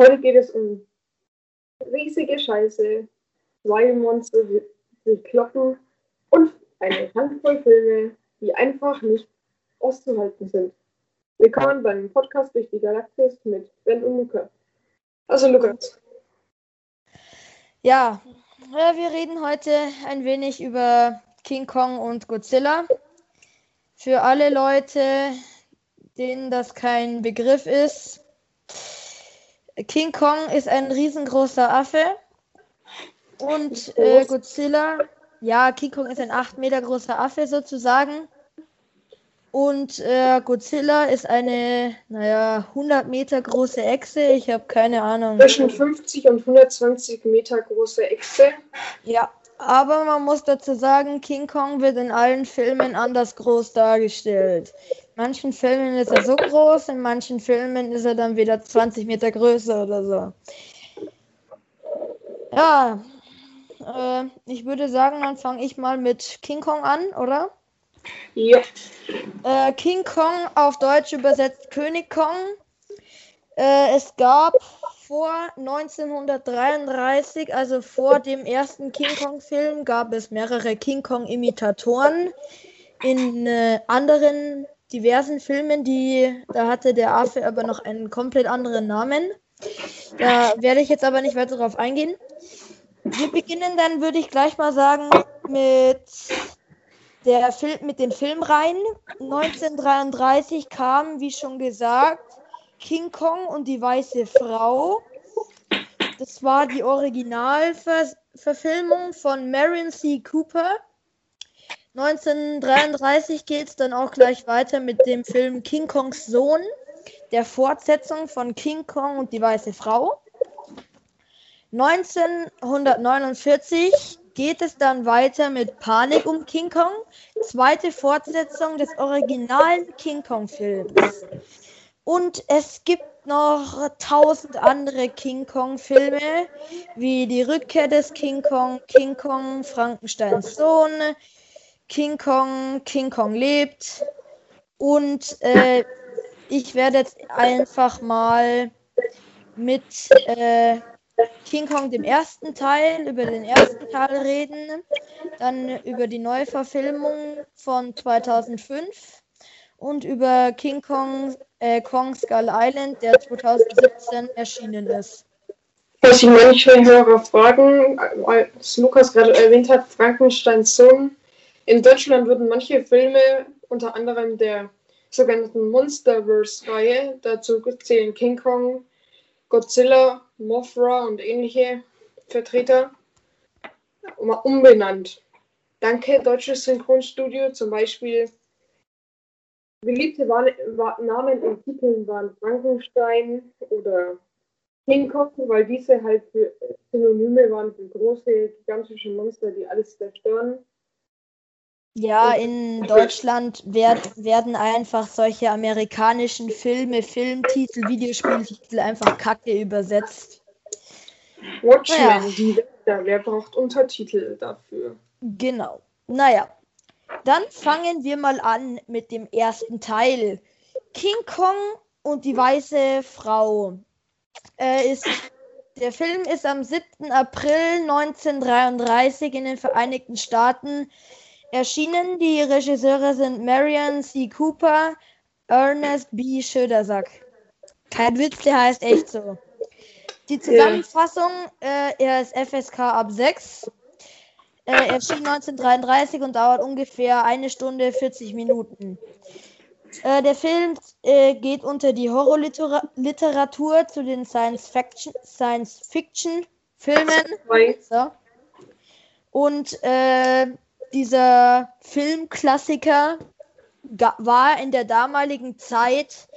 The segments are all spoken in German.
Heute geht es um riesige Scheiße, zwei Monster, die sich kloppen und eine Handvoll Filme, die einfach nicht auszuhalten sind. Willkommen beim Podcast durch die Galaxis mit Ben und Luca. Also Lukas. Ja, wir reden heute ein wenig über King Kong und Godzilla. Für alle Leute, denen das kein Begriff ist, King Kong ist ein riesengroßer Affe und äh, Godzilla, ja, King Kong ist ein 8 Meter großer Affe sozusagen. Und äh, Godzilla ist eine, naja, 100 Meter große Echse. Ich habe keine Ahnung. Zwischen 50 und 120 Meter große Echse. Ja, aber man muss dazu sagen, King Kong wird in allen Filmen anders groß dargestellt. In manchen Filmen ist er so groß, in manchen Filmen ist er dann wieder 20 Meter größer oder so. Ja, äh, ich würde sagen, dann fange ich mal mit King Kong an, oder? Ja. Äh, King Kong auf Deutsch übersetzt König Kong. Äh, es gab vor 1933, also vor dem ersten King Kong-Film, gab es mehrere King Kong-Imitatoren in äh, anderen diversen Filmen, die da hatte der Affe aber noch einen komplett anderen Namen. Da werde ich jetzt aber nicht weiter darauf eingehen. Wir beginnen dann, würde ich gleich mal sagen, mit der Film, mit den Filmreihen. 1933 kam, wie schon gesagt, King Kong und die weiße Frau. Das war die Originalverfilmung von Marion C. Cooper. 1933 geht es dann auch gleich weiter mit dem Film King Kongs Sohn, der Fortsetzung von King Kong und die weiße Frau. 1949 geht es dann weiter mit Panik um King Kong, zweite Fortsetzung des originalen King Kong Films. Und es gibt noch tausend andere King Kong Filme, wie die Rückkehr des King Kong, King Kong, Frankensteins Sohn, King Kong, King Kong lebt. Und äh, ich werde jetzt einfach mal mit äh, King Kong dem ersten Teil, über den ersten Teil reden, dann über die Neuverfilmung von 2005 und über King Kong, äh, Kong Skull Island, der 2017 erschienen ist. Was ich manche Hörer fragen, als Lukas gerade erwähnt hat, Frankensteins Sohn. In Deutschland wurden manche Filme, unter anderem der sogenannten Monsterverse-Reihe, dazu zählen King Kong, Godzilla, Mothra und ähnliche Vertreter umbenannt. Danke, deutsches Synchronstudio, zum Beispiel beliebte Namen in Titeln waren Frankenstein oder King Kong, weil diese halt für Synonyme waren für große, gigantische Monster, die alles zerstören. Ja, in Deutschland werd, werden einfach solche amerikanischen Filme, Filmtitel, Videospieltitel einfach kacke übersetzt. Watchmen, naja. die Wälder, wer braucht Untertitel dafür? Genau. Naja, dann fangen wir mal an mit dem ersten Teil. King Kong und die weiße Frau. Äh, ist, der Film ist am 7. April 1933 in den Vereinigten Staaten Erschienen die Regisseure sind Marion C. Cooper, Ernest B. Schödersack. Kein Witz, der heißt echt so. Die Zusammenfassung, äh, er ist FSK ab 6. Äh, erschien 1933 und dauert ungefähr eine Stunde 40 Minuten. Äh, der Film äh, geht unter die Horrorliteratur zu den Science-Fiction-Filmen. Science so. Und äh, dieser Filmklassiker war in der damaligen Zeit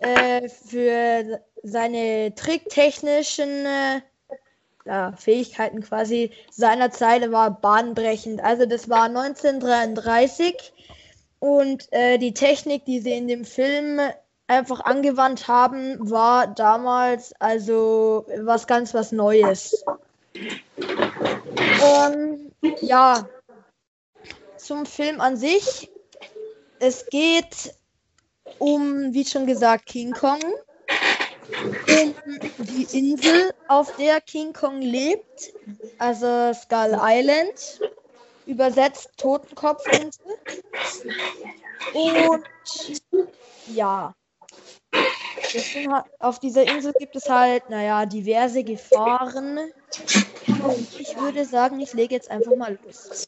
äh, für seine tricktechnischen äh, ja, Fähigkeiten quasi seiner Zeit war bahnbrechend. Also das war 1933 und äh, die Technik, die sie in dem Film einfach angewandt haben, war damals also was ganz was Neues. Ähm, ja, zum Film an sich. Es geht um, wie schon gesagt, King Kong. um die Insel, auf der King Kong lebt, also Skull Island, übersetzt Totenkopfinsel. Und ja, auf dieser Insel gibt es halt, naja, diverse Gefahren. Und ich würde sagen, ich lege jetzt einfach mal los.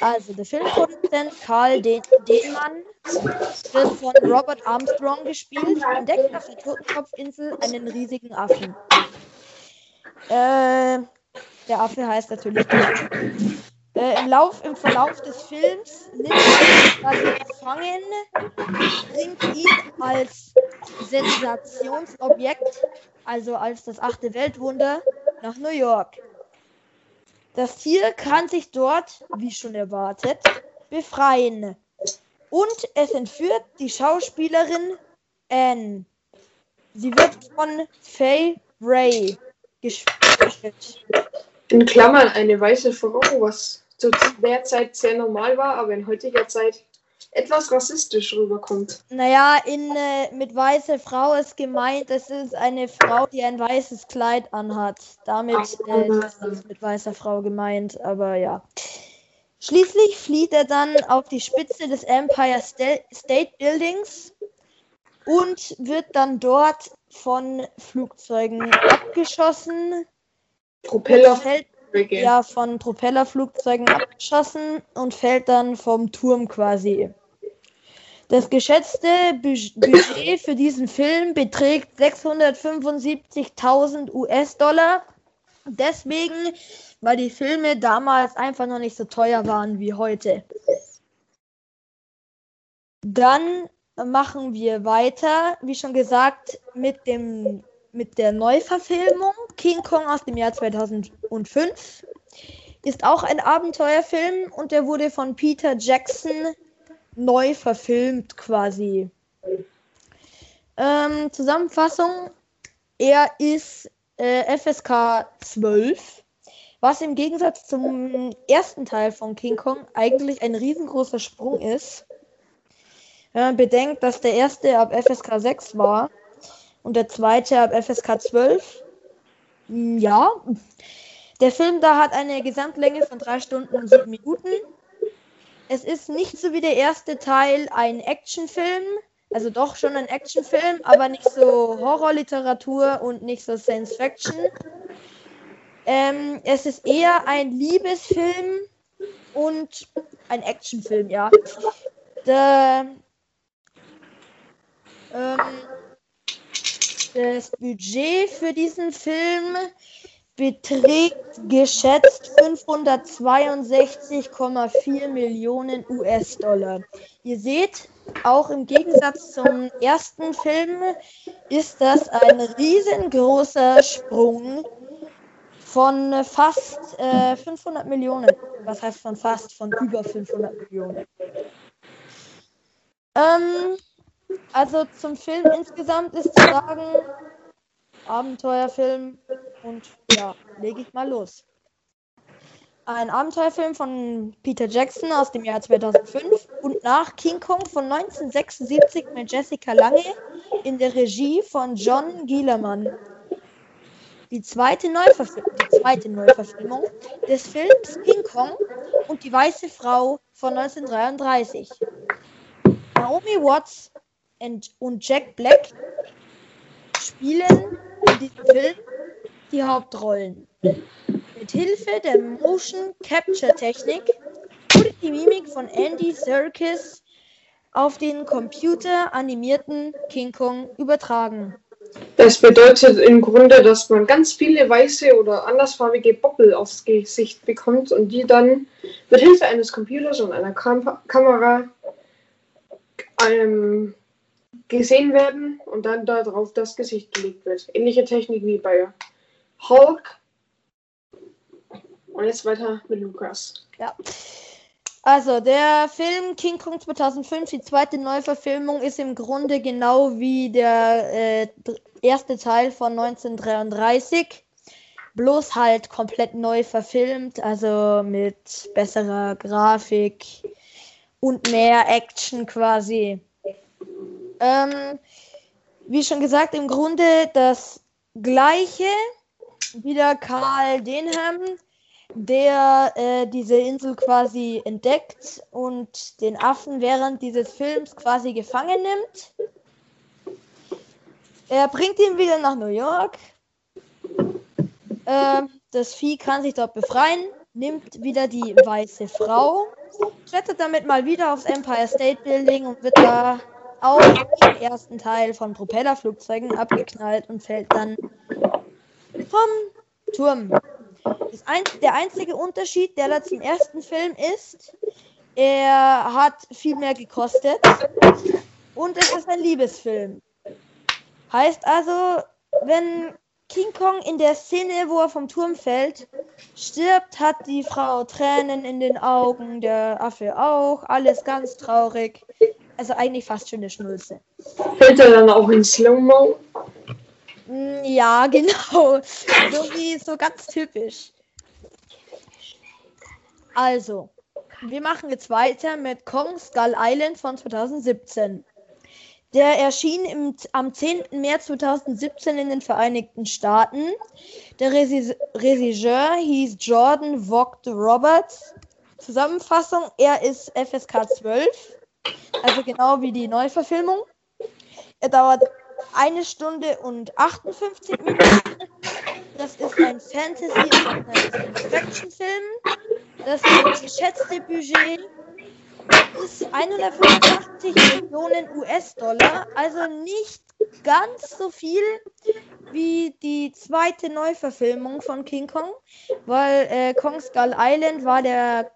Also, der Filmproduzent Karl Den Denmann wird von Robert Armstrong gespielt, entdeckt auf der Totenkopfinsel einen riesigen Affen. Äh, der Affe heißt natürlich äh, im, Lauf, Im Verlauf des Films nimmt er gefangen, bringt ihn als Sensationsobjekt, also als das achte Weltwunder, nach New York. Das Tier kann sich dort, wie schon erwartet, befreien. Und es entführt die Schauspielerin Anne. Sie wird von Faye Ray gespielt. In Klammern eine weiße Frau, was zu der Zeit sehr normal war, aber in heutiger Zeit etwas rassistisch rüberkommt. Naja, in, äh, mit weiße Frau ist gemeint, es ist eine Frau, die ein weißes Kleid anhat. Damit äh, ist es mit weißer Frau gemeint, aber ja. Schließlich flieht er dann auf die Spitze des Empire State Buildings und wird dann dort von Flugzeugen abgeschossen. Propeller. Fällt, ja, von Propellerflugzeugen abgeschossen und fällt dann vom Turm quasi. Das geschätzte Budget für diesen Film beträgt 675.000 US-Dollar. Deswegen, weil die Filme damals einfach noch nicht so teuer waren wie heute. Dann machen wir weiter, wie schon gesagt, mit dem mit der Neuverfilmung King Kong aus dem Jahr 2005. Ist auch ein Abenteuerfilm und der wurde von Peter Jackson neu verfilmt quasi. Ähm, Zusammenfassung: Er ist äh, FSK 12, was im Gegensatz zum ersten Teil von King Kong eigentlich ein riesengroßer Sprung ist. Wenn man bedenkt, dass der erste ab FSK 6 war und der zweite ab FSK 12. Hm, ja. Der Film da hat eine Gesamtlänge von 3 Stunden und 7 Minuten. Es ist nicht so wie der erste Teil ein Actionfilm, also doch schon ein Actionfilm, aber nicht so Horrorliteratur und nicht so Science Fiction. Ähm, es ist eher ein Liebesfilm und ein Actionfilm, ja. Der, ähm, das Budget für diesen Film beträgt geschätzt 562,4 Millionen US-Dollar. Ihr seht, auch im Gegensatz zum ersten Film ist das ein riesengroßer Sprung von fast äh, 500 Millionen. Was heißt von fast? Von über 500 Millionen. Ähm, also zum Film insgesamt ist zu sagen, Abenteuerfilm und ja, lege ich mal los. Ein Abenteuerfilm von Peter Jackson aus dem Jahr 2005 und nach King Kong von 1976 mit Jessica Lange in der Regie von John Gielemann. Die zweite, die zweite Neuverfilmung des Films King Kong und die Weiße Frau von 1933. Naomi Watts und Jack Black spielen in diesem Film die Hauptrollen. Mit Hilfe der Motion Capture Technik wurde die Mimik von Andy Serkis auf den computeranimierten King Kong übertragen. Das bedeutet im Grunde, dass man ganz viele weiße oder andersfarbige Boppel aufs Gesicht bekommt und die dann mit Hilfe eines Computers und einer Kam Kamera ähm, gesehen werden und dann darauf das Gesicht gelegt wird. Ähnliche Technik wie bei Hulk. Und jetzt weiter mit Lukas. Ja. Also, der Film King Kong 2005, die zweite Neuverfilmung, ist im Grunde genau wie der äh, erste Teil von 1933. Bloß halt komplett neu verfilmt, also mit besserer Grafik und mehr Action quasi. Ähm, wie schon gesagt, im Grunde das gleiche. Wieder Karl Denham, der äh, diese Insel quasi entdeckt und den Affen während dieses Films quasi gefangen nimmt. Er bringt ihn wieder nach New York. Äh, das Vieh kann sich dort befreien, nimmt wieder die weiße Frau, klettert damit mal wieder aufs Empire State Building und wird da auch im ersten Teil von Propellerflugzeugen abgeknallt und fällt dann vom Turm. Ein, der einzige Unterschied, der da zum ersten Film ist, er hat viel mehr gekostet und es ist ein Liebesfilm. Heißt also, wenn King Kong in der Szene, wo er vom Turm fällt, stirbt, hat die Frau Tränen in den Augen, der Affe auch, alles ganz traurig. Also eigentlich fast schon eine Schnulze. Fällt er dann auch in Slow-Mo? Mm, ja, genau. So wie so ganz typisch. Also, wir machen jetzt weiter mit Kong Skull Island von 2017. Der erschien im, am 10. März 2017 in den Vereinigten Staaten. Der Regisseur hieß Jordan Vogt Roberts. Zusammenfassung, er ist FSK 12, also genau wie die Neuverfilmung. Er dauert eine Stunde und 58 Minuten. Das ist ein Fantasy- und Science-Fiction-Film. Das geschätzte Budget ist 185 Millionen US-Dollar, also nicht ganz so viel wie die zweite Neuverfilmung von King Kong, weil äh, Kong Skull Island war der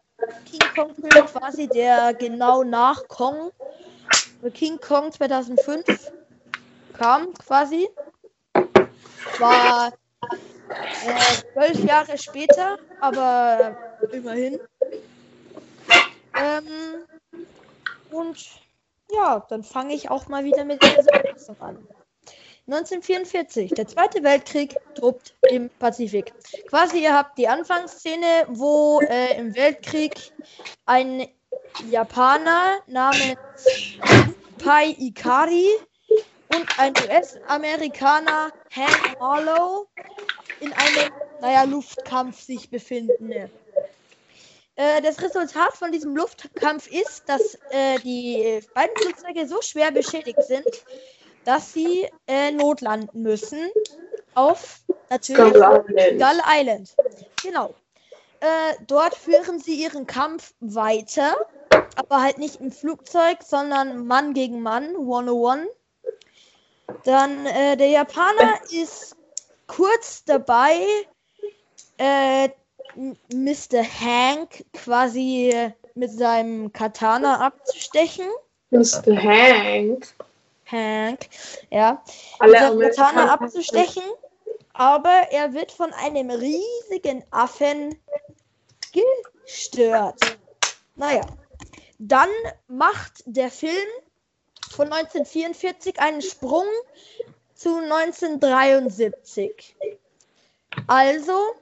King Kong-Film quasi der genau nach Kong. King Kong 2005 kam quasi. War äh, zwölf Jahre später, aber immerhin. Ähm, und ja, dann fange ich auch mal wieder mit dieser Zusammenfassung an. 1944, der Zweite Weltkrieg tobt im Pazifik. Quasi, ihr habt die Anfangsszene, wo äh, im Weltkrieg ein Japaner namens Pai Ikari und ein US-Amerikaner Hank Marlowe in einem, naja, Luftkampf sich befinden. Äh, das Resultat von diesem Luftkampf ist, dass äh, die beiden Flugzeuge so schwer beschädigt sind, dass sie äh, notlanden müssen auf natürlich Skull Island. Skull Island. Genau. Äh, dort führen sie ihren Kampf weiter, aber halt nicht im Flugzeug, sondern Mann gegen Mann, one-on-one. Dann äh, der Japaner ist kurz dabei, äh, Mr. Hank quasi mit seinem Katana abzustechen. Mr. Hank. Hank, ja. Alle Katana abzustechen. Aber er wird von einem riesigen Affen gestört. Naja. Dann macht der Film von 1944 einen Sprung zu 1973. Also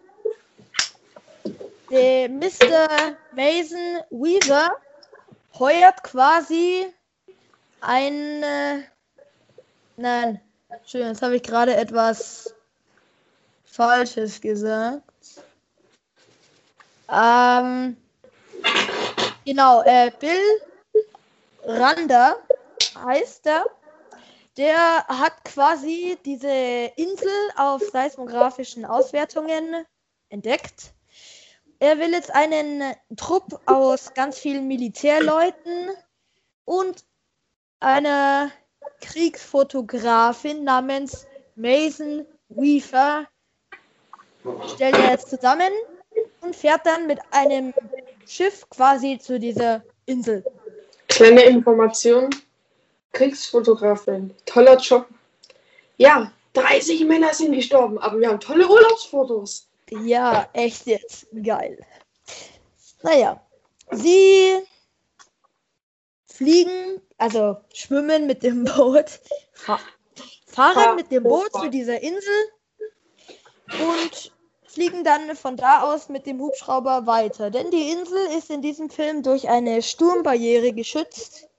der Mr. Mason Weaver heuert quasi ein. Nein, schön, jetzt habe ich gerade etwas Falsches gesagt. Ähm, genau, äh, Bill Randa heißt er. Der hat quasi diese Insel auf seismografischen Auswertungen entdeckt er will jetzt einen Trupp aus ganz vielen Militärleuten und einer Kriegsfotografin namens Mason Weaver stellt er jetzt zusammen und fährt dann mit einem Schiff quasi zu dieser Insel. Kleine Information. Kriegsfotografin. Toller Job. Ja, 30 Männer sind gestorben, aber wir haben tolle Urlaubsfotos. Ja, echt jetzt. Geil. Naja, sie fliegen, also schwimmen mit dem Boot, fahren mit dem Boot zu dieser Insel und fliegen dann von da aus mit dem Hubschrauber weiter. Denn die Insel ist in diesem Film durch eine Sturmbarriere geschützt.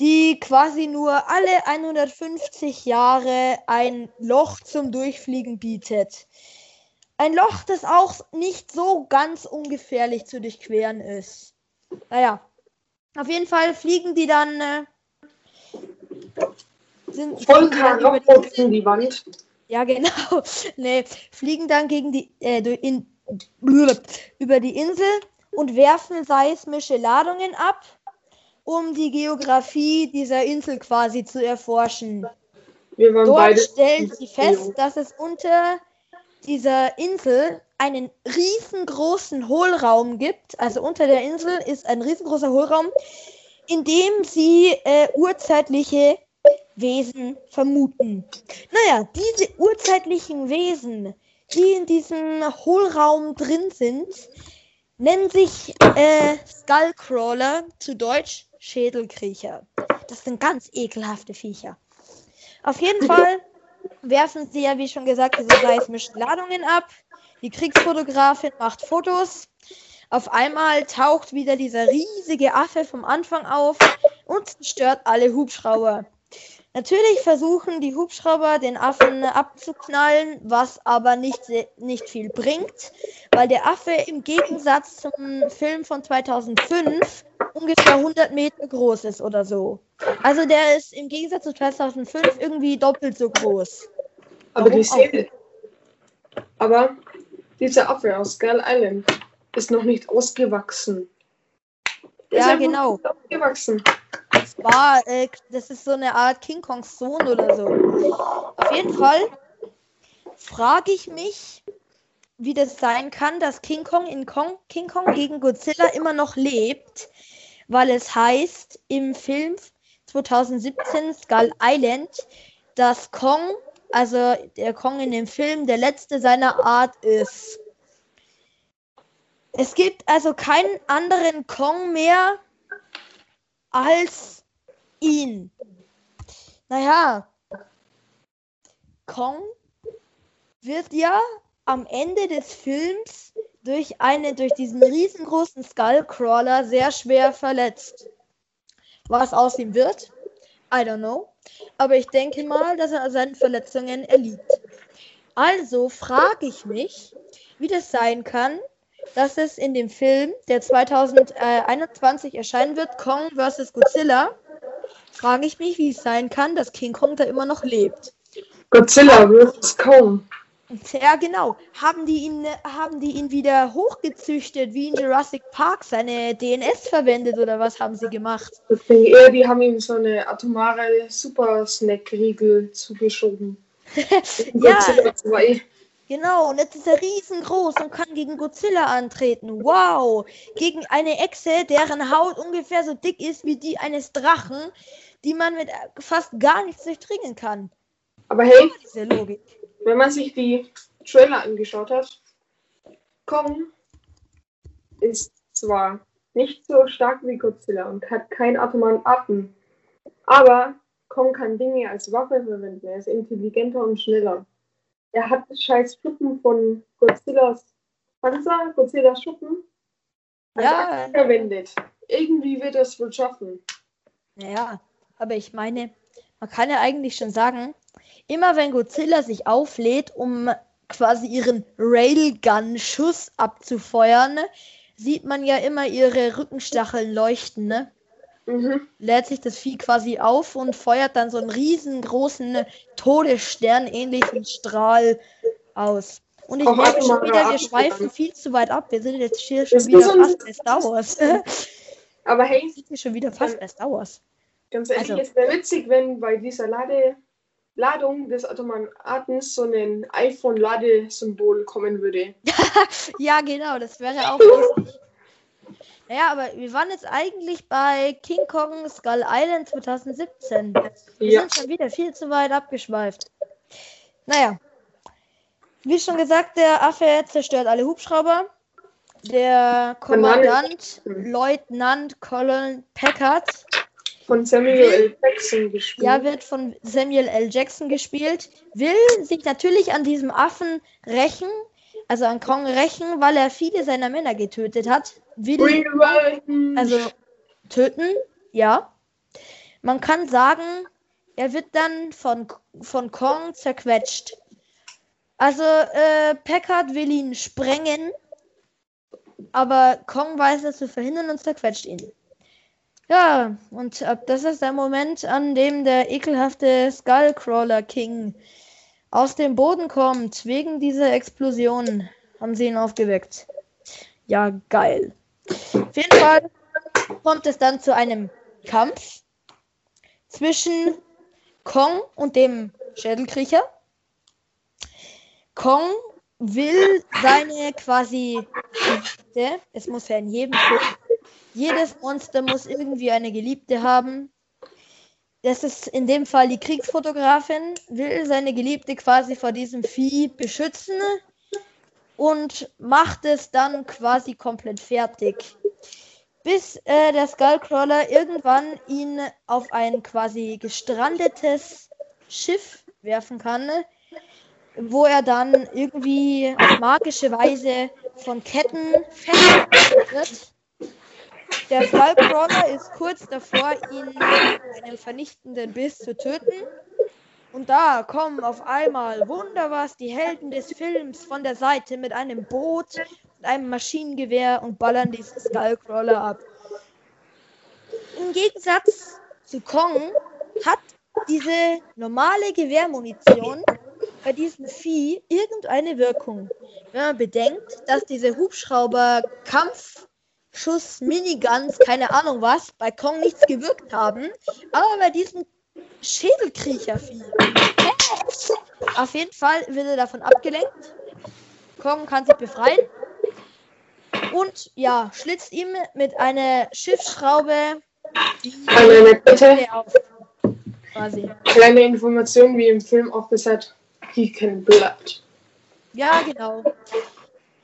die quasi nur alle 150 Jahre ein Loch zum Durchfliegen bietet. Ein Loch, das auch nicht so ganz ungefährlich zu durchqueren ist. Naja, auf jeden Fall fliegen die dann. Äh, sind, Voll kaputt in die Wand. Ja, genau. nee, fliegen dann gegen die, äh, in, über die Insel und werfen seismische Ladungen ab, um die Geografie dieser Insel quasi zu erforschen. Dort stellen sie fest, dass es unter dieser Insel einen riesengroßen Hohlraum gibt. Also unter der Insel ist ein riesengroßer Hohlraum, in dem sie äh, urzeitliche Wesen vermuten. Naja, diese urzeitlichen Wesen, die in diesem Hohlraum drin sind, nennen sich äh, Skullcrawler, zu Deutsch Schädelkriecher. Das sind ganz ekelhafte Viecher. Auf jeden Fall werfen sie ja, wie schon gesagt, diese seismischen Ladungen ab. Die Kriegsfotografin macht Fotos. Auf einmal taucht wieder dieser riesige Affe vom Anfang auf und zerstört alle Hubschrauber. Natürlich versuchen die Hubschrauber den Affen abzuknallen, was aber nicht, nicht viel bringt, weil der Affe im Gegensatz zum Film von 2005 ungefähr 100 Meter groß ist oder so. Also der ist im Gegensatz zu 2005 irgendwie doppelt so groß. Aber Warum die Szene. Aber dieser Affe aus Skull Island ist noch nicht ausgewachsen. Der ja, genau. Ausgewachsen. Das war, äh, das ist so eine Art King Kongs Sohn oder so. Auf jeden Fall frage ich mich, wie das sein kann, dass King Kong in Kong, King Kong gegen Godzilla immer noch lebt, weil es heißt im Film 2017 Skull Island, dass Kong also der Kong in dem Film, der letzte seiner Art ist. Es gibt also keinen anderen Kong mehr als ihn. Naja, Kong wird ja am Ende des Films durch eine durch diesen riesengroßen Skullcrawler sehr schwer verletzt. Was aus ihm wird? I don't know aber ich denke mal, dass er seinen Verletzungen erliegt. Also frage ich mich, wie das sein kann, dass es in dem Film, der 2021 erscheinen wird, Kong vs. Godzilla, frage ich mich, wie es sein kann, dass King Kong da immer noch lebt. Godzilla vs. Kong. Ja, genau. Haben die ihn, haben die ihn wieder hochgezüchtet, wie in Jurassic Park, seine DNS verwendet oder was haben sie gemacht? Ich denke eher, die haben ihm so eine atomare Super-Snack-Riegel zugeschoben. ja, genau. Und jetzt ist er riesengroß und kann gegen Godzilla antreten. Wow! Gegen eine Echse, deren Haut ungefähr so dick ist wie die eines Drachen, die man mit fast gar nichts durchdringen kann. Aber hey, diese Logik wenn man sich die Trailer angeschaut hat, Kong ist zwar nicht so stark wie Godzilla und hat keinen atomaren Atem, aber Kong kann Dinge als Waffe verwenden. Er ist intelligenter und schneller. Er hat scheiß Schuppen von Godzillas Panzer, Godzillas Schuppen, ja. verwendet. Irgendwie wird er es wohl schaffen. Naja, aber ich meine, man kann ja eigentlich schon sagen, Immer wenn Godzilla sich auflädt, um quasi ihren Railgun-Schuss abzufeuern, sieht man ja immer ihre Rückenstacheln leuchten, ne? Mhm. Lädt sich das Vieh quasi auf und feuert dann so einen riesengroßen Todesstern ähnlichen Strahl aus. Und ich merke schon wieder, wir schweifen viel zu weit ab. Wir sind jetzt hier schon wieder fast bei Star Wars. Aber hey, sind wir schon wieder fast bei Star Wars. Ganz ehrlich, also. es wäre witzig, wenn bei dieser Lade Ladung des Automaten so ein iPhone-Ladesymbol kommen würde. ja, genau, das wäre auch lustig. Naja, aber wir waren jetzt eigentlich bei King Kong Skull Island 2017. Wir ja. sind schon wieder viel zu weit abgeschweift. Naja. Wie schon gesagt, der Affe zerstört alle Hubschrauber. Der Kommandant, Leutnant Colin Packard, von Samuel L. Jackson gespielt. Ja, wird von Samuel L. Jackson gespielt. Will sich natürlich an diesem Affen rächen, also an Kong rächen, weil er viele seiner Männer getötet hat. Will, also töten, ja. Man kann sagen, er wird dann von, von Kong zerquetscht. Also äh, Packard will ihn sprengen, aber Kong weiß es zu verhindern und zerquetscht ihn. Ja, und ab das ist der Moment, an dem der ekelhafte Skullcrawler King aus dem Boden kommt. Wegen dieser Explosion haben sie ihn aufgeweckt. Ja, geil. Auf jeden Fall kommt es dann zu einem Kampf zwischen Kong und dem Schädelkriecher. Kong will seine quasi es muss ja in jedem Film, jedes Monster muss irgendwie eine Geliebte haben. Das ist in dem Fall die Kriegsfotografin, will seine Geliebte quasi vor diesem Vieh beschützen und macht es dann quasi komplett fertig. Bis äh, der Skullcrawler irgendwann ihn auf ein quasi gestrandetes Schiff werfen kann, wo er dann irgendwie auf magische Weise von Ketten festgehalten wird. Der Skullcrawler ist kurz davor, ihn mit einem vernichtenden Biss zu töten. Und da kommen auf einmal, wunder was, die Helden des Films von der Seite mit einem Boot und einem Maschinengewehr und ballern diesen Skullcrawler ab. Im Gegensatz zu Kong hat diese normale Gewehrmunition bei diesem Vieh irgendeine Wirkung. Wenn man bedenkt, dass diese Hubschrauber Kampfschuss Miniguns, keine Ahnung was, bei Kong nichts gewirkt haben, aber bei diesem Schädelkriechervieh. Auf jeden Fall wird er davon abgelenkt. Kong kann sich befreien. Und ja, schlitzt ihm mit einer Schiffsschraube die Bitte, auf. Quasi. kleine Information, wie im Film auch gesagt, he can blood. Ja, genau.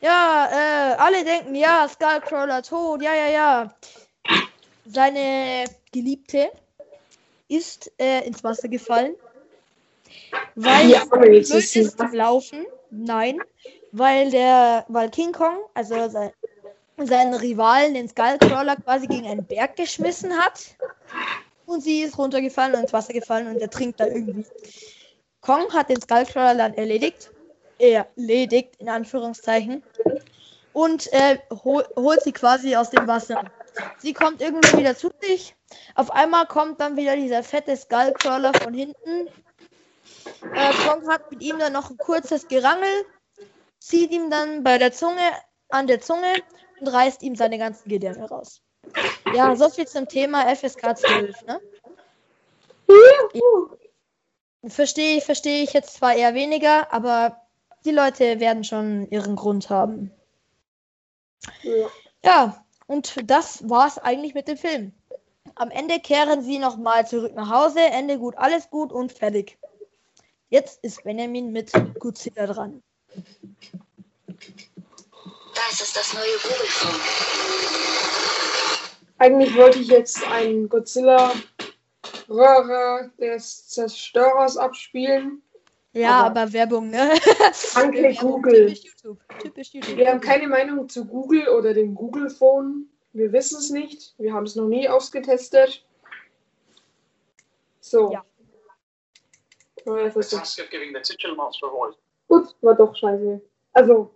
Ja, äh, alle denken, ja, Skullcrawler tot, ja, ja, ja. Seine Geliebte ist äh, ins Wasser gefallen. Weil Ja, blöd ist sie ist zum Laufen. Nein, weil der, weil King Kong, also sein, seinen Rivalen, den Skullcrawler, quasi gegen einen Berg geschmissen hat. Und sie ist runtergefallen und ins Wasser gefallen und er trinkt da irgendwie. Kong hat den Skullcrawler dann erledigt. Erledigt, in Anführungszeichen. Und äh, hol, holt sie quasi aus dem Wasser. Sie kommt irgendwann wieder zu sich. Auf einmal kommt dann wieder dieser fette Skullcrawler von hinten. Äh, Kong hat mit ihm dann noch ein kurzes Gerangel, zieht ihm dann bei der Zunge an der Zunge und reißt ihm seine ganzen Gedärme raus. Ja, so viel zum Thema FSK 12, ne? Verstehe ich, verstehe ich jetzt zwar eher weniger, aber die Leute werden schon ihren Grund haben. Ja. Ja, und das war's eigentlich mit dem Film. Am Ende kehren sie nochmal zurück nach Hause, Ende gut, alles gut und fertig. Jetzt ist Benjamin mit Godzilla dran. Das ist das neue Google-Phone. Eigentlich wollte ich jetzt einen Godzilla Röhre des Zerstörers abspielen. Ja, Aber- aber, Werbung, ne? Danke, Google. Typisch YouTube. Typisch YouTube. Wir haben keine Meinung zu Google oder dem Google Phone. Wir wissen es nicht. Wir haben es noch nie ausgetestet. So. Ja. Voice. Gut, war doch scheiße. Also,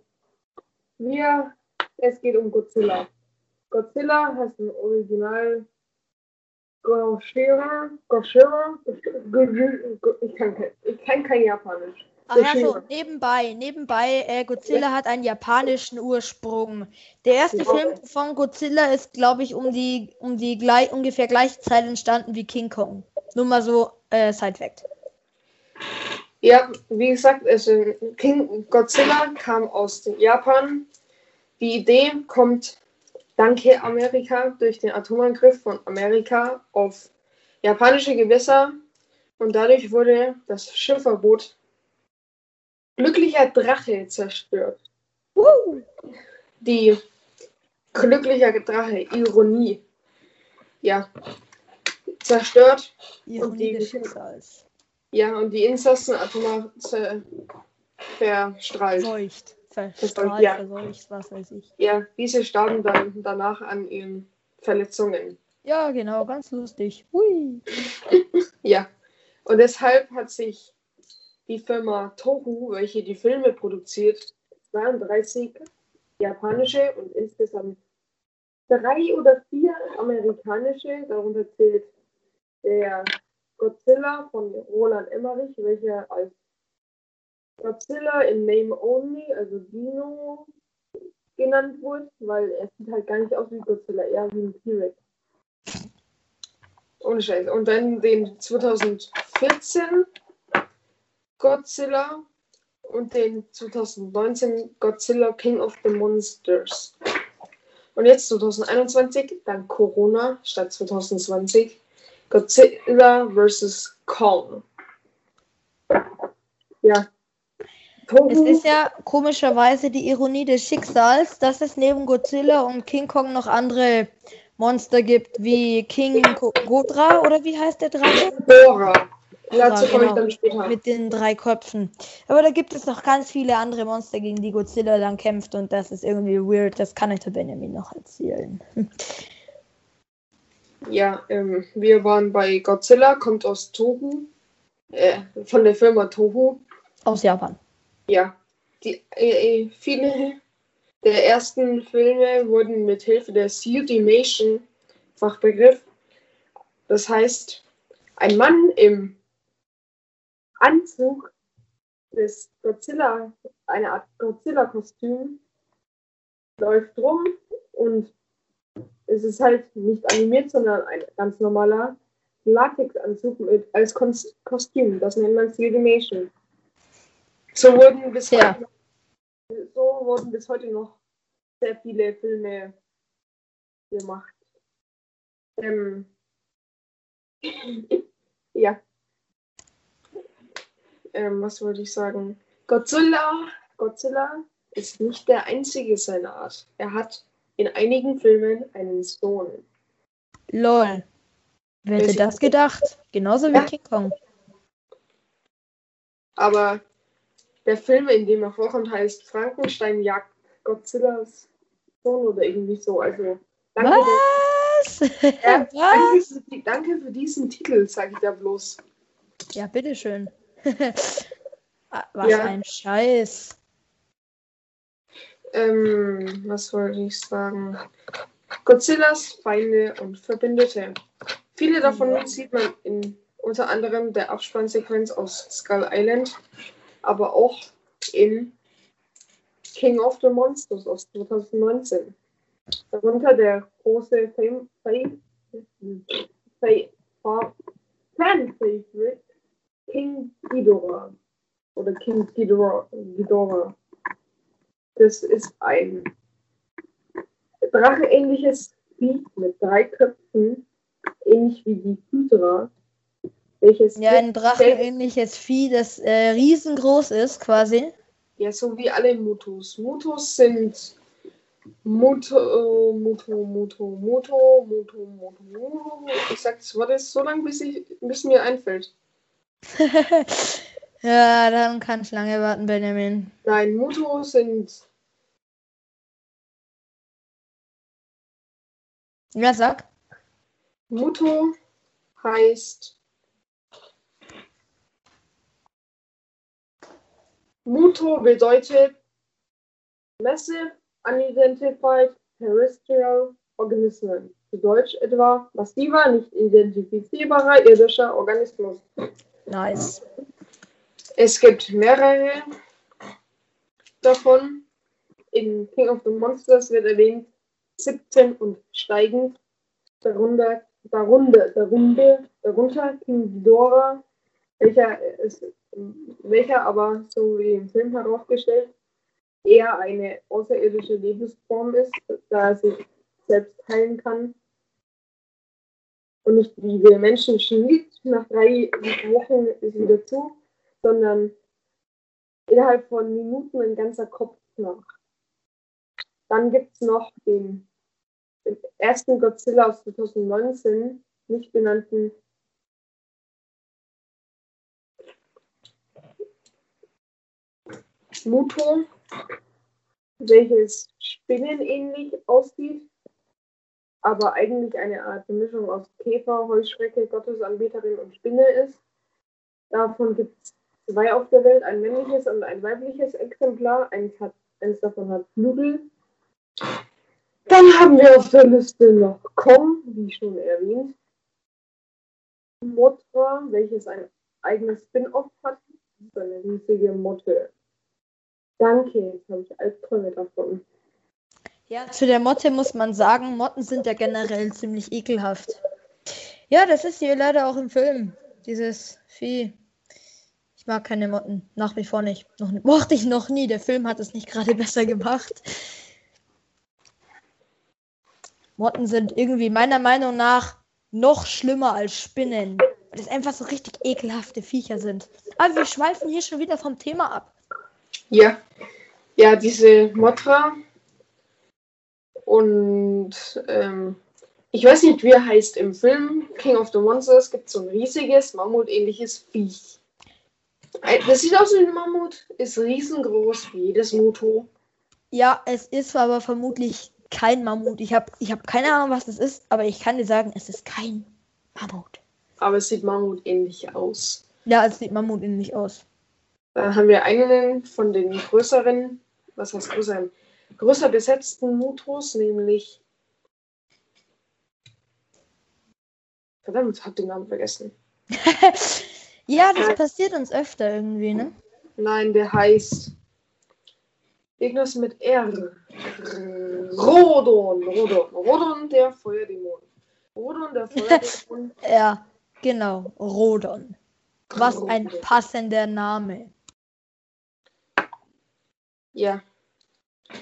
wir, es geht um Godzilla. Godzilla heißt im Original Goshira, Goshira, ich kann kein, ich kann kein Japanisch. Ach ja, so, Godzilla. nebenbei, nebenbei, äh, Godzilla hat einen japanischen Ursprung. Der erste. Film von Godzilla ist, glaube ich, um die, um die gleich, ungefähr gleiche Zeit entstanden wie King Kong. Nur mal so, äh, Side-Fact. Ja, wie gesagt, also King Godzilla kam aus Japan. Die Idee kommt danke Amerika durch den Atomangriff von Amerika auf japanische Gewässer und dadurch wurde das Schiffverbot glücklicher Drache zerstört. Die glücklicher Drache, Ironie. Ja, zerstört Ironie die- des Schicksals. Ja, und die Insassen atomar verstrahlt. Verseucht. Verstrahlt, ja. verseucht, was weiß ich. Ja, diese starben dann danach an ihren Verletzungen. Ja, genau, ganz lustig. Hui. Ja. Und deshalb hat sich die Firma Tohu, welche die Filme produziert, 32 japanische und insgesamt drei oder vier amerikanische, darunter zählt der Godzilla von Roland Emmerich, welcher als Godzilla in Name Only, also Dino, genannt wurde, weil er sieht halt gar nicht aus wie Godzilla, eher wie ein T-Rex. Ohne Scheiß. Und dann den 2014 Godzilla und den 2019 Godzilla King of the Monsters. Und jetzt 2021, dank Corona, statt 2020, Godzilla vs. Kong. Ja. Es ist ja komischerweise die Ironie des Schicksals, dass es neben Godzilla und King Kong noch andere Monster gibt, wie King Godra oder wie heißt der Drache? Dora. Dazu komme ich genau. dann später. Mit den drei Köpfen. Aber da gibt es noch ganz viele andere Monster, gegen die Godzilla dann kämpft und das ist irgendwie weird. Das kann euch der Benjamin noch erzählen. Ja, ähm, wir waren bei Godzilla, kommt aus Tohu, äh, von der Firma Tohu. Aus Japan. Ja, die, äh, äh, viele der ersten Filme wurden mit Hilfe der Suitimation, Fachbegriff, das heißt, ein Mann im Anzug des Godzilla, eine Art Godzilla-Kostüm, läuft rum und es ist halt nicht animiert, sondern ein ganz normaler Latexanzug als Kostüm. Das nennt man Suitimation. So wurden bis Ja. heute so wurden bis heute noch sehr viele Filme gemacht. Ähm, ja. Ähm, was wollte ich sagen? Godzilla, Godzilla ist nicht der einzige seiner Art. Er hat in einigen Filmen einen Sohn. Lol. Wer hätte das gedacht? Genauso wie Ja. King Kong. Aber der Film, in dem er vorkommt, heißt Frankenstein jagt Godzillas Sohn oder irgendwie so. Also danke, Was? Ja, danke, Was? für, die- danke für diesen Titel, sage ich da bloß. Ja, bitteschön. Ah, Was Ja. ein Scheiß. Ähm, was wollte ich sagen? Godzillas Feinde und Verbündete. Viele davon sieht man in unter anderem der Abspannsequenz aus Skull Island, aber auch in King of the Monsters aus 2019. Darunter der große Fan Favorite King Ghidorah oder King Ghidorah. Das ist ein dracheähnliches Vieh mit drei Köpfen, ähnlich wie die Hydra, welches Ja, ein drachenähnliches Vieh, das äh, riesengroß ist, quasi. ja so wie alle Mutus. Mutus sind Muto, Muto, Muto, Muto, Muto, Muto, Muto. Ich sag das Wort jetzt so lange, bis, ich, bis mir einfällt. ja, dann kann ich lange warten, Benjamin. Nein, Muto sind Ja, sag. Muto heißt Muto bedeutet Massive Unidentified Terrestrial Organismen. Zu Deutsch etwa massiver, nicht identifizierbarer irdischer Organismus. Nice. Es gibt mehrere davon. In King of the Monsters wird erwähnt 17 und steigend. Darunter, darunter, darunter, darunter King Ghidorah, welcher, ist, welcher aber, so wie im Film herausgestellt, eher eine außerirdische Lebensform ist, da er sich selbst heilen kann. Und nicht wie wir Menschen schnitt, nach drei Wochen ist wieder zu, sondern innerhalb von Minuten ein ganzer Kopf nach. Dann gibt es noch den, den ersten Godzilla aus 2019, nicht benannten Muto, welches spinnenähnlich aussieht. aber eigentlich eine Art Mischung aus Käfer, Heuschrecke, Gottesanbeterin und Spinne ist. Davon gibt es zwei auf der Welt, ein männliches und ein weibliches Exemplar. Eins, hat, eins davon hat Flügel. Dann haben wir auf der Liste noch Kong, wie schon erwähnt. Motra, welches ein eigenes Spin-off hat. Das ist eine riesige Motte. Danke, jetzt habe ich Albträume davon. Ja, zu der Motte muss man sagen, Motten sind ja generell ziemlich ekelhaft. Ja, das ist hier leider auch im Film. Dieses Vieh. Ich mag keine Motten. Nach wie vor nicht. Noch, mochte ich noch nie. Der Film hat es nicht gerade besser gemacht. Motten sind irgendwie meiner Meinung nach noch schlimmer als Spinnen. Weil das einfach so richtig ekelhafte Viecher sind. Aber wir schweifen hier schon wieder vom Thema ab. Ja, ja, diese Motra und ähm, ich weiß nicht, wie er heißt im Film King of the Monsters gibt es so ein riesiges Mammutähnliches Viech. Das sieht aus wie ein Mammut, ist riesengroß wie jedes Muto. Ja, es ist aber vermutlich kein Mammut. Ich habe ich hab keine Ahnung, was das ist, aber ich kann dir sagen, es ist kein Mammut. Aber es sieht mammutähnlich aus. Ja, es sieht mammutähnlich aus. Dann haben wir einen von den größeren, was heißt größeren, größer besetzten Mutos, nämlich. Verdammt, ich hab den Namen vergessen. ja, das passiert uns öfter irgendwie, ne? Nein, der heißt. Irgendwas mit R. Rodon. Rodon. Rodon, der Feuerdämon. Rodon, der Feuerdämon. Ja, genau. Rodon. Was ein passender Name. Ja.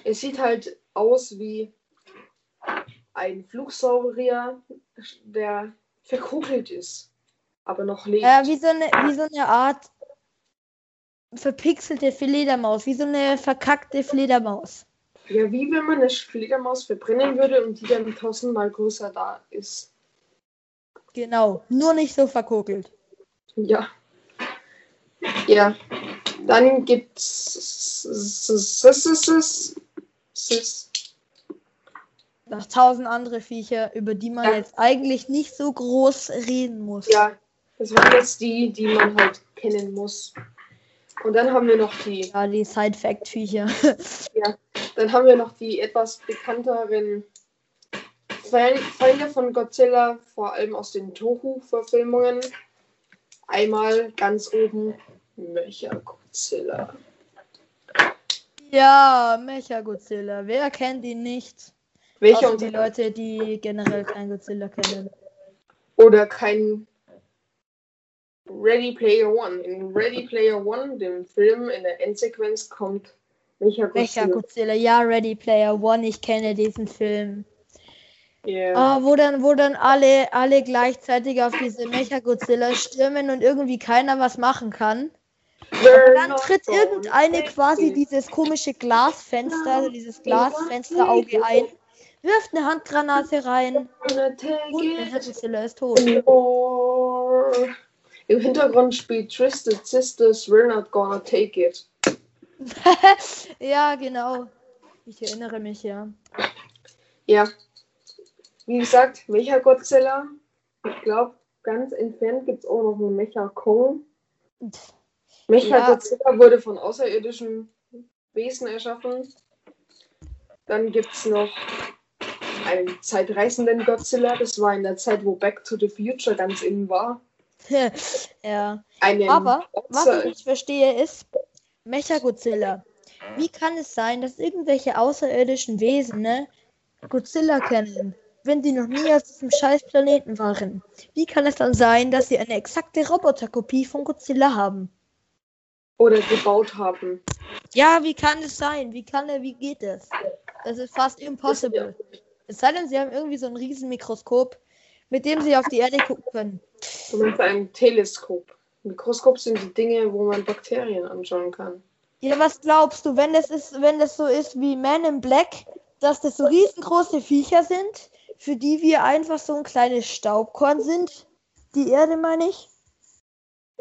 Es sieht halt aus wie ein Flugsaurier, der verkugelt ist, aber noch lebt. Ja, wie so eine, wie so eine Art verpixelte Fledermaus, wie so eine verkackte Fledermaus. Ja, wie wenn man eine Fledermaus verbrennen würde und die dann tausendmal größer da ist. Genau, nur nicht so verkokelt. Ja. Ja. Dann gibt's Noch tausend andere Viecher, über die man Ja. jetzt eigentlich nicht so groß reden muss. Ja, das waren jetzt die, die man halt kennen muss. Und dann haben wir noch die, Ja, die Side-Fact-Viecher. dann haben wir noch die etwas bekannteren Fe- Feinde von Godzilla, vor allem aus den Toho-Verfilmungen. Einmal ganz oben Mecha-Godzilla. ja, Mecha-Godzilla. Wer kennt ihn nicht? Welcher Außer die Leute, die generell kein Godzilla kennen. oder kein Ready Player One. In Ready Player One, dem Film, in der Endsequenz kommt Mecha-Godzilla. Mecha-Godzilla, ja, Ready Player One, ich kenne diesen Film. Yeah. Ah, wo dann, wo dann alle, alle gleichzeitig auf diese Mecha-Godzilla stürmen und irgendwie keiner was machen kann. We're Dann tritt irgendeine quasi dieses komische Glasfenster, also dieses Glasfensterauge ein, wirft eine Handgranate rein und it. Mecha-Godzilla ist tot. Im Hintergrund spielt Twisted Sisters We're Not Gonna Take It. ja, genau. Ich erinnere mich, ja. Ja. Wie gesagt, Mecha Godzilla. Ich glaube, ganz entfernt gibt es auch noch einen Mecha Kong. Mecha Ja. Godzilla wurde von außerirdischen Wesen erschaffen. Dann gibt es noch einen zeitreisenden Godzilla. Das war in der Zeit, wo Back to the Future ganz innen war. ja. Einen Aber was ich nicht verstehe ist, Mecha-Godzilla. Wie kann es sein, dass irgendwelche außerirdischen Wesen ne, Godzilla kennen, wenn die noch nie auf diesem scheiß Planeten waren? Wie kann es dann sein, dass sie eine exakte Roboterkopie von Godzilla haben? Oder gebaut haben. Ja, wie kann es sein? Wie kann er, wie geht das? Das ist fast impossible. Es sei denn, sie haben irgendwie so ein riesen Mikroskop, mit dem sie auf die Erde gucken können. Meinst ein Teleskop. Mikroskop sind die Dinge, wo man Bakterien anschauen kann. Ja, was glaubst du, wenn das ist, wenn das so ist wie Man in Black, dass das so riesengroße Viecher sind, für die wir einfach so ein kleines Staubkorn sind? Die Erde meine ich?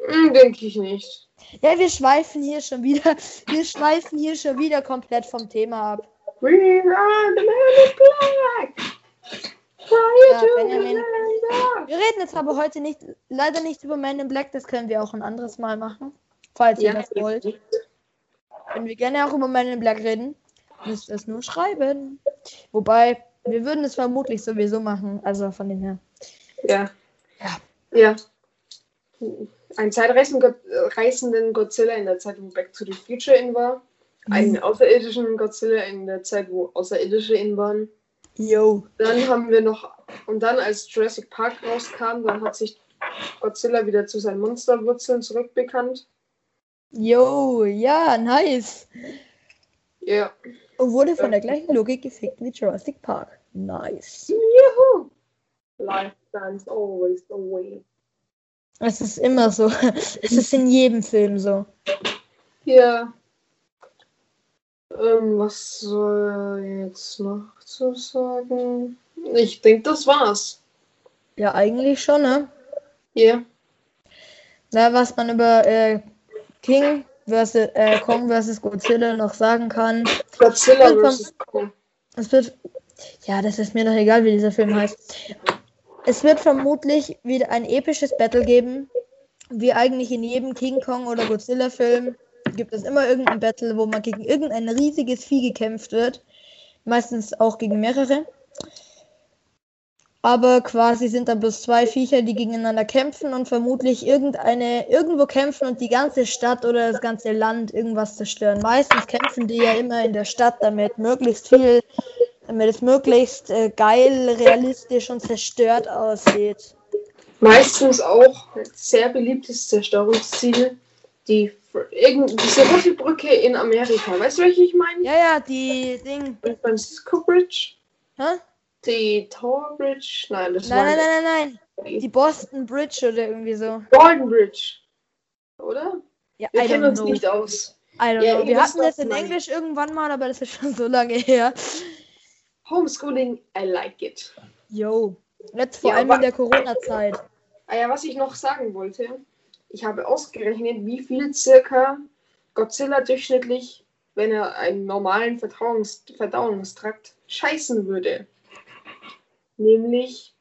Hm, denke ich nicht. Ja, wir schweifen hier schon wieder, wir schweifen hier schon wieder komplett vom Thema ab. We are the man in black. Ja, Benjamin. Wir reden jetzt aber heute nicht, leider nicht über Men in Black, das können wir auch ein anderes Mal machen. Falls ihr Ja, das wollt. Wenn wir gerne auch über Men in Black reden, müsst ihr es nur schreiben. Wobei, wir würden es vermutlich sowieso machen. Also von dem her. Ja. Ja. Ja. Ein zeitreisenden reisenden Godzilla in der Zeit, wo Back to the Future in war. Einen außerirdischen Godzilla in der Zeit, wo Außerirdische in waren. Yo. Dann haben wir noch, und dann als Jurassic Park rauskam, dann hat sich Godzilla wieder zu seinen Monsterwurzeln zurückbekannt. Yo, ja, nice. Ja. Und wurde von der gleichen Logik gefickt wie Jurassic Park. Nice. Juhu! Life stands always the way. Es ist immer so. Es ist in jedem Film so. Ja. Ähm, was soll jetzt noch zu sagen? Ich denke, das war's. Ja, eigentlich schon, ne? Ja. Na, was man über äh, King vs. Äh, Kong vs. Godzilla noch sagen kann. Godzilla vs. Kong. Es wird. Ja, das ist mir doch egal, wie dieser Film heißt. Es wird vermutlich wieder ein episches Battle geben. Wie eigentlich in jedem King Kong oder Godzilla-Film gibt es immer irgendein Battle, wo man gegen irgendein riesiges Vieh gekämpft wird. Meistens auch gegen mehrere. Aber quasi sind da bloß zwei Viecher, die gegeneinander kämpfen und vermutlich irgendeine irgendwo kämpfen und die ganze Stadt oder das ganze Land irgendwas zerstören. Meistens kämpfen die ja immer in der Stadt, damit möglichst viel, damit es möglichst äh, geil, realistisch und zerstört aussieht. Meistens auch ein sehr beliebtes Zerstörungsziel. Die diese rote Brücke in Amerika. Weißt du, welche ich meine? Ja, ja, die Ding. San Francisco Bridge? Hä? Die Tower Bridge? Nein, das Nein, nein, nein, nein, nein. Die Boston Bridge oder irgendwie so. Golden Bridge. Oder? Ja, Wir I kennen uns know. nicht aus. I don't Ja, know. Wir hatten das in. Englisch irgendwann mal, aber das ist schon so lange her. Homeschooling, I like it. Yo. Jetzt vor Ja, allem in der Corona-Zeit. Ah ja, was ich noch sagen wollte, ich habe ausgerechnet, wie viel circa Godzilla durchschnittlich, wenn er einen normalen Verdauungs Verdauungstrakt scheißen würde. Nämlich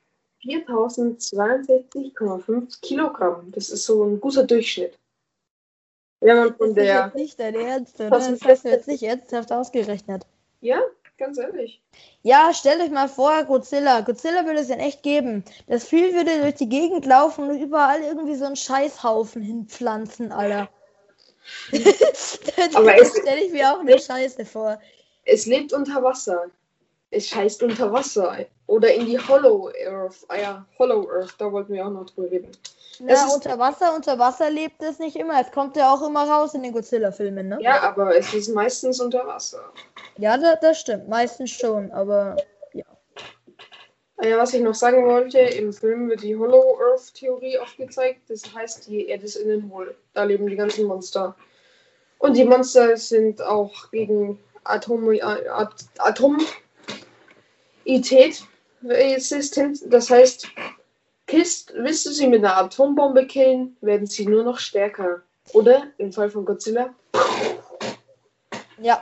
4062,5 Kilogramm. Das ist so ein guter Durchschnitt. Wenn man Das von ist der. jetzt nicht dein Ernst, oder? Was Das ist hast du das jetzt nicht ernsthaft ausgerechnet. Ja, ganz ehrlich. Ja, stellt euch mal vor, Godzilla. Godzilla würde es ja in echt geben. Das Vieh würde durch die Gegend laufen und überall irgendwie so einen Scheißhaufen hinpflanzen, Alter. Aber das stelle ich mir auch eine Scheiße vor. Es lebt unter Wasser. Es scheißt unter Wasser. Oder in die Hollow Earth. Ah ja, Hollow Earth, da wollten wir auch noch drüber reden. Na, ist- unter Wasser, unter Wasser lebt es nicht immer. Es kommt ja auch immer raus in den Godzilla-Filmen, ne? Ja, aber es ist meistens unter Wasser. Ja, da, das stimmt. Meistens schon, aber Ah Ja, was ich noch sagen wollte, im Film wird die Hollow Earth Theorie aufgezeigt. Das heißt, die Erde ist innen hohl. Da leben die ganzen Monster. Und die Monster sind auch gegen Atom, At Atomität resistent. Das heißt, killst, willst du sie mit einer Atombombe killen, werden sie nur noch stärker. Oder im Fall von Godzilla, ja.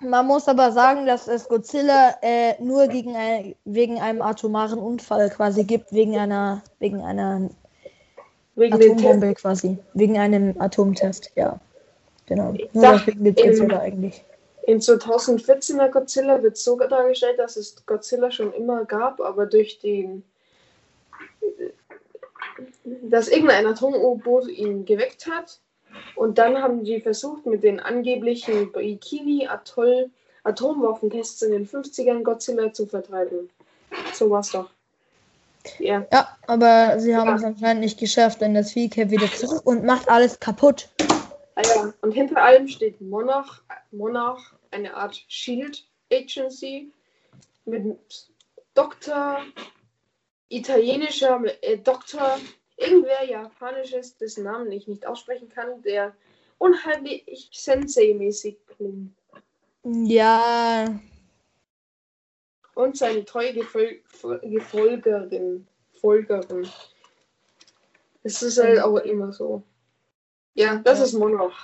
Man muss aber sagen, dass es Godzilla äh, nur gegen ein, wegen einem atomaren Unfall quasi gibt, wegen einer, wegen einer wegen. Atombombe quasi. Wegen einem Atomtest, ja. Genau. Nur sag, deswegen gibt im- Godzilla eigentlich. Im 2014er Godzilla wird so dargestellt, dass es Godzilla schon immer gab, aber durch den. dass irgendein Atom-U-Boot ihn geweckt hat. Und dann haben die versucht, mit den angeblichen Bikini-Atoll Atomwaffentests in den 50ern Godzilla zu vertreiben. So war's doch. Ja, Ja, aber sie haben Ja. es anscheinend nicht geschafft, denn das Vieh kehrt wieder zurück und macht alles kaputt. Ah ja. Und hinter allem steht Monarch, Monarch, eine Art Shield Agency mit Doktor, italienischer äh, Doktor, irgendwer japanisches, dessen Namen ich nicht aussprechen kann, der unheimlich Sensei-mäßig klingt. Ja, Und seine treue Gefol Gefolgerin. Folgerin. Es ist halt auch immer so. Ja, das Ja. ist Monarch.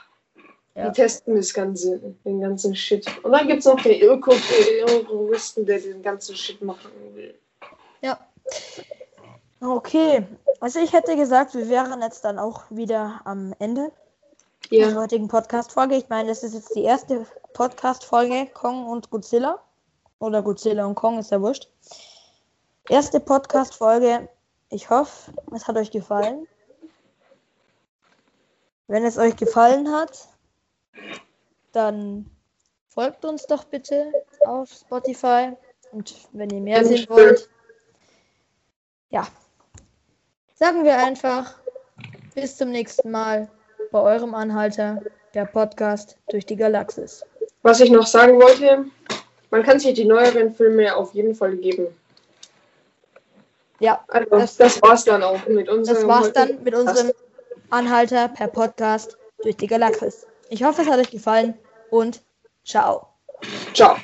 Ja. Die testen das ganze, den ganzen Shit. Und dann gibt es noch den Öko-Terroristen, der den ganzen Shit machen will. Ja. Okay. Also ich hätte gesagt, wir wären jetzt dann auch wieder am Ende der Ja. heutigen Podcast-Folge. Ich meine, das ist jetzt die erste Podcast-Folge Kong und Godzilla. Oder Godzilla und Kong, ist ja wurscht. Erste Podcast-Folge. Ich hoffe, es hat euch gefallen. Wenn es euch gefallen hat, dann folgt uns doch bitte auf Spotify. Und wenn ihr mehr sehen wollt, ja, sagen wir einfach bis zum nächsten Mal bei eurem Anhalter, der Podcast durch die Galaxis. Was ich noch sagen wollte, man kann sich die neueren Filme auf jeden Fall geben. Ja, Also, Das- das, war's dann auch mit unserem. das war's dann mit unserem Anhalter per Podcast durch die Galaxis. Ich hoffe, es hat euch gefallen und ciao. Ciao.